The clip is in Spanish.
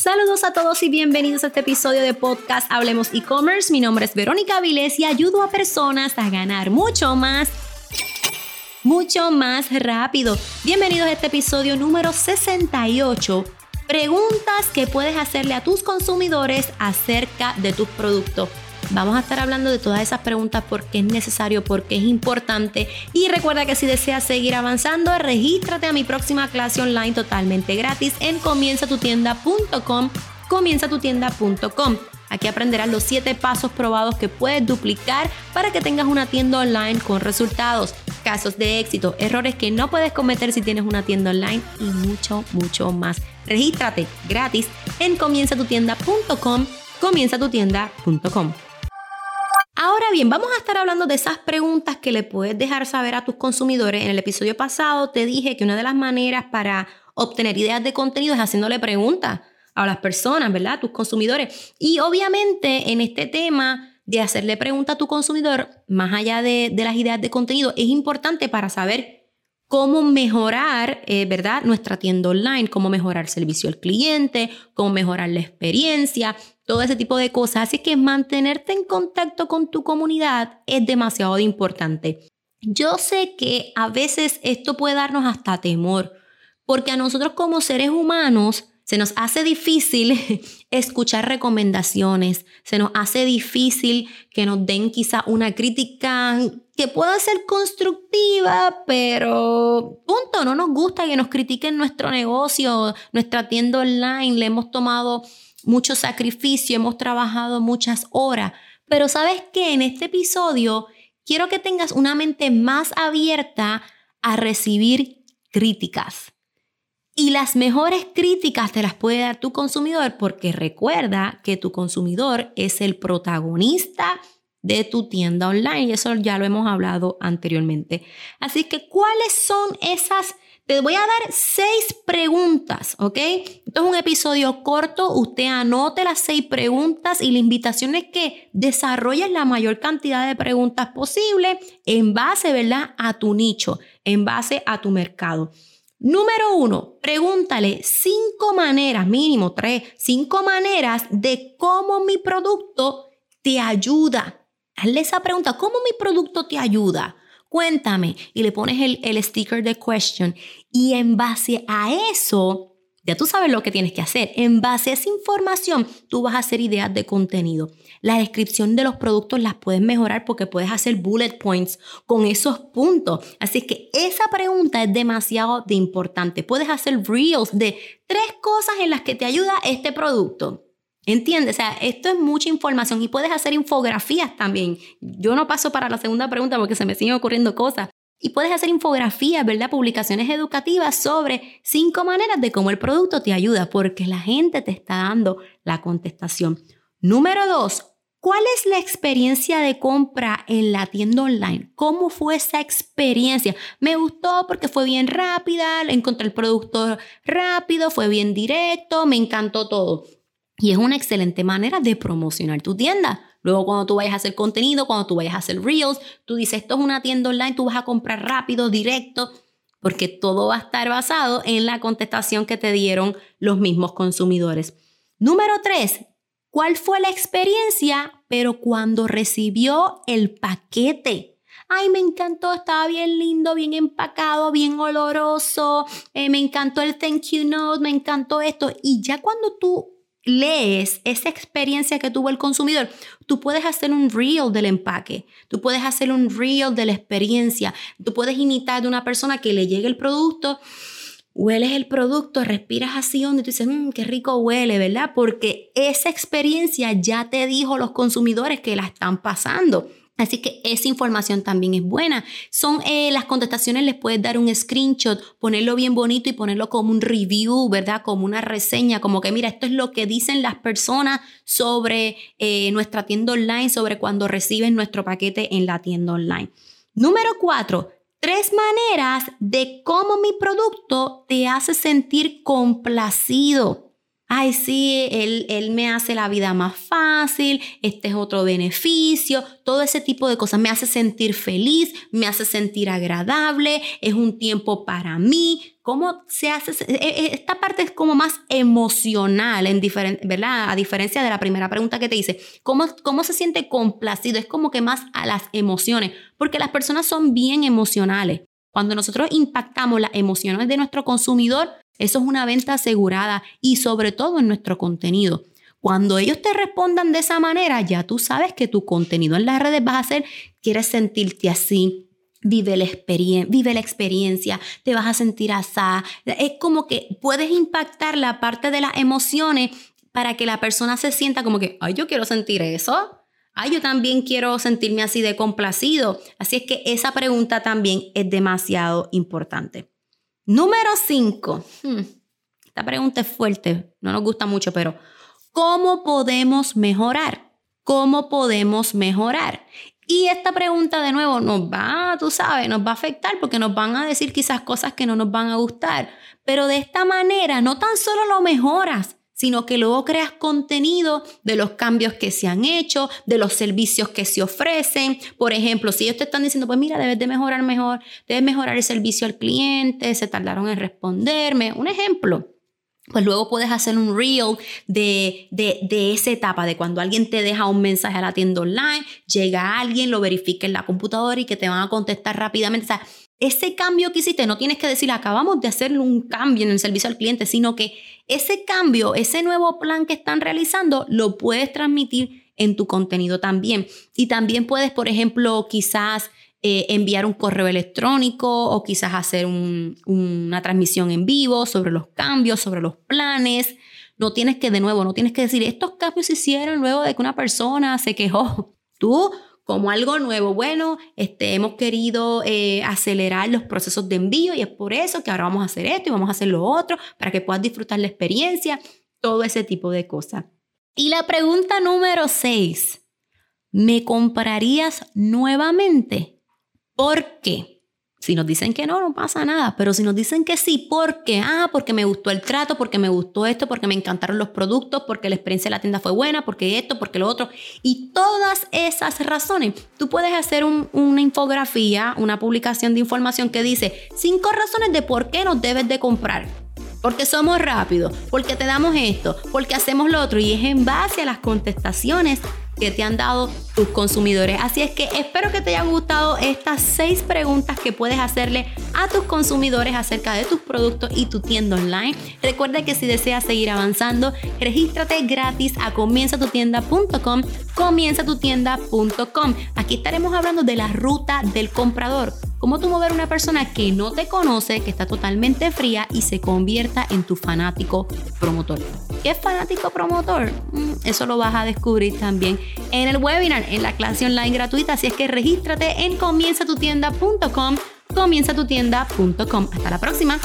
Saludos a todos y bienvenidos a este episodio de podcast Hablemos e-commerce. Mi nombre es Verónica Vilés y ayudo a personas a ganar mucho más mucho más rápido. Bienvenidos a este episodio número 68. Preguntas que puedes hacerle a tus consumidores acerca de tus productos. Vamos a estar hablando de todas esas preguntas porque es necesario, porque es importante. Y recuerda que si deseas seguir avanzando, regístrate a mi próxima clase online totalmente gratis en comienzatutienda.com. Comienzatutienda.com. Aquí aprenderás los 7 pasos probados que puedes duplicar para que tengas una tienda online con resultados, casos de éxito, errores que no puedes cometer si tienes una tienda online y mucho, mucho más. Regístrate gratis en comienzatutienda.com. Comienzatutienda.com. Bien, vamos a estar hablando de esas preguntas que le puedes dejar saber a tus consumidores. En el episodio pasado te dije que una de las maneras para obtener ideas de contenido es haciéndole preguntas a las personas, ¿verdad? A tus consumidores. Y obviamente en este tema de hacerle preguntas a tu consumidor, más allá de, las ideas de contenido, es importante para saber cómo mejorar, eh, ¿verdad? Nuestra tienda online, cómo mejorar el servicio al cliente, cómo mejorar la experiencia, todo ese tipo de cosas. Así que mantenerte en contacto con tu comunidad es demasiado importante. Yo sé que a veces esto puede darnos hasta temor, porque a nosotros como seres humanos se nos hace difícil escuchar recomendaciones, se nos hace difícil que nos den quizá una crítica que pueda ser constructiva, pero punto, no nos gusta que nos critiquen nuestro negocio, nuestra tienda online, le hemos tomado mucho sacrificio, hemos trabajado muchas horas, pero sabes que en este episodio quiero que tengas una mente más abierta a recibir críticas. Y las mejores críticas te las puede dar tu consumidor porque recuerda que tu consumidor es el protagonista de tu tienda online y eso ya lo hemos hablado anteriormente. Así que, ¿cuáles son esas te voy a dar seis preguntas, ¿ok? Esto es un episodio corto, usted anote las seis preguntas y la invitación es que desarrolles la mayor cantidad de preguntas posible en base, ¿verdad? A tu nicho, en base a tu mercado. Número uno, pregúntale cinco maneras, mínimo tres, cinco maneras de cómo mi producto te ayuda. Hazle esa pregunta, ¿cómo mi producto te ayuda? Cuéntame. Y le pones el, el sticker de question. Y en base a eso, ya tú sabes lo que tienes que hacer. En base a esa información, tú vas a hacer ideas de contenido. La descripción de los productos las puedes mejorar porque puedes hacer bullet points con esos puntos. Así que esa pregunta es demasiado de importante. Puedes hacer reels de tres cosas en las que te ayuda este producto. ¿Entiendes? O sea, esto es mucha información y puedes hacer infografías también. Yo no paso para la segunda pregunta porque se me siguen ocurriendo cosas. Y puedes hacer infografías, ¿verdad? Publicaciones educativas sobre cinco maneras de cómo el producto te ayuda, porque la gente te está dando la contestación. Número dos, ¿cuál es la experiencia de compra en la tienda online? ¿Cómo fue esa experiencia? Me gustó porque fue bien rápida, encontré el producto rápido, fue bien directo, me encantó todo. Y es una excelente manera de promocionar tu tienda. Luego cuando tú vayas a hacer contenido, cuando tú vayas a hacer reels, tú dices, esto es una tienda online, tú vas a comprar rápido, directo, porque todo va a estar basado en la contestación que te dieron los mismos consumidores. Número tres, ¿cuál fue la experiencia, pero cuando recibió el paquete? Ay, me encantó, estaba bien lindo, bien empacado, bien oloroso, eh, me encantó el thank you note, me encantó esto. Y ya cuando tú lees esa experiencia que tuvo el consumidor, tú puedes hacer un reel del empaque, tú puedes hacer un reel de la experiencia, tú puedes imitar de una persona que le llegue el producto, hueles el producto, respiras así donde tú dices, mmm, qué rico huele, ¿verdad? Porque esa experiencia ya te dijo los consumidores que la están pasando. Así que esa información también es buena. Son eh, las contestaciones, les puedes dar un screenshot, ponerlo bien bonito y ponerlo como un review, ¿verdad? Como una reseña, como que mira, esto es lo que dicen las personas sobre eh, nuestra tienda online, sobre cuando reciben nuestro paquete en la tienda online. Número cuatro, tres maneras de cómo mi producto te hace sentir complacido. Ay, sí, él, él me hace la vida más fácil, este es otro beneficio, todo ese tipo de cosas me hace sentir feliz, me hace sentir agradable, es un tiempo para mí. ¿Cómo se hace? E, e, esta parte es como más emocional, en ¿verdad? A diferencia de la primera pregunta que te hice. ¿Cómo, ¿Cómo se siente complacido? Es como que más a las emociones, porque las personas son bien emocionales. Cuando nosotros impactamos las emociones de nuestro consumidor, eso es una venta asegurada y sobre todo en nuestro contenido. Cuando ellos te respondan de esa manera, ya tú sabes que tu contenido en las redes vas a hacer, quieres sentirte así, Vive la, vive la experiencia, te vas a sentir asá. Es como que puedes impactar la parte de las emociones para que la persona se sienta como que, ay, yo quiero sentir eso. Ay, yo también quiero sentirme así de complacido. Así es que esa pregunta también es demasiado importante. Número 5. Hmm, esta pregunta es fuerte, no nos gusta mucho, pero ¿cómo podemos mejorar? ¿Cómo podemos mejorar? Y esta pregunta de nuevo nos va, tú sabes, nos va a afectar porque nos van a decir quizás cosas que no nos van a gustar. Pero de esta manera no tan solo lo mejoras, sino que luego creas contenido de los cambios que se han hecho, de los servicios que se ofrecen. Por ejemplo, si ellos te están diciendo, pues mira, debes de mejorar mejor, debes mejorar el servicio al cliente, se tardaron en responderme. Un ejemplo pues luego puedes hacer un reel de, de, esa etapa, de cuando alguien te deja un mensaje a la tienda online, llega alguien, lo verifica en la computadora y que te van a contestar rápidamente. O sea, ese cambio que hiciste, no tienes que decir, acabamos de hacer un cambio en el servicio al cliente, sino que ese cambio, ese nuevo plan que están realizando, lo puedes transmitir en tu contenido también. Y también puedes, por ejemplo, quizás eh, enviar un correo electrónico o quizás hacer una transmisión en vivo sobre los cambios, sobre los planes. No tienes que, de nuevo, no tienes que decir, estos cambios se hicieron luego de que una persona se quejó. Tú, como algo nuevo, bueno, este, hemos querido eh, acelerar los procesos de envío y es por eso que ahora vamos a hacer esto y vamos a hacer lo otro para que puedas disfrutar la experiencia, todo ese tipo de cosas. Y la pregunta número 6, ¿me comprarías nuevamente? ¿Por qué? Si nos dicen que no, no pasa nada, pero si nos dicen que sí, ¿por qué? Ah, porque me gustó el trato, porque me gustó esto, porque me encantaron los productos, porque la experiencia de la tienda fue buena, porque esto, porque lo otro. Y todas esas razones, tú puedes hacer una infografía, una publicación de información que dice cinco razones de por qué nos debes de comprar. Porque somos rápidos, porque te damos esto, porque hacemos lo otro. Y es en base a las contestaciones que te han dado tus consumidores. Así es que espero que te hayan gustado estas seis preguntas que puedes hacerle a tus consumidores acerca de tus productos y tu tienda online. Recuerda que si deseas seguir avanzando, regístrate gratis a comienzatutienda.com, comienzatutienda.com. Aquí estaremos hablando de la ruta del comprador cómo tú mover una persona que no te conoce, que está totalmente fría y se convierta en tu fanático promotor. ¿Qué es fanático promotor? Mm, eso lo vas a descubrir también en el webinar, en la clase online gratuita. Así es que regístrate en comienzatutienda.com, comienzatutienda.com. Hasta la próxima.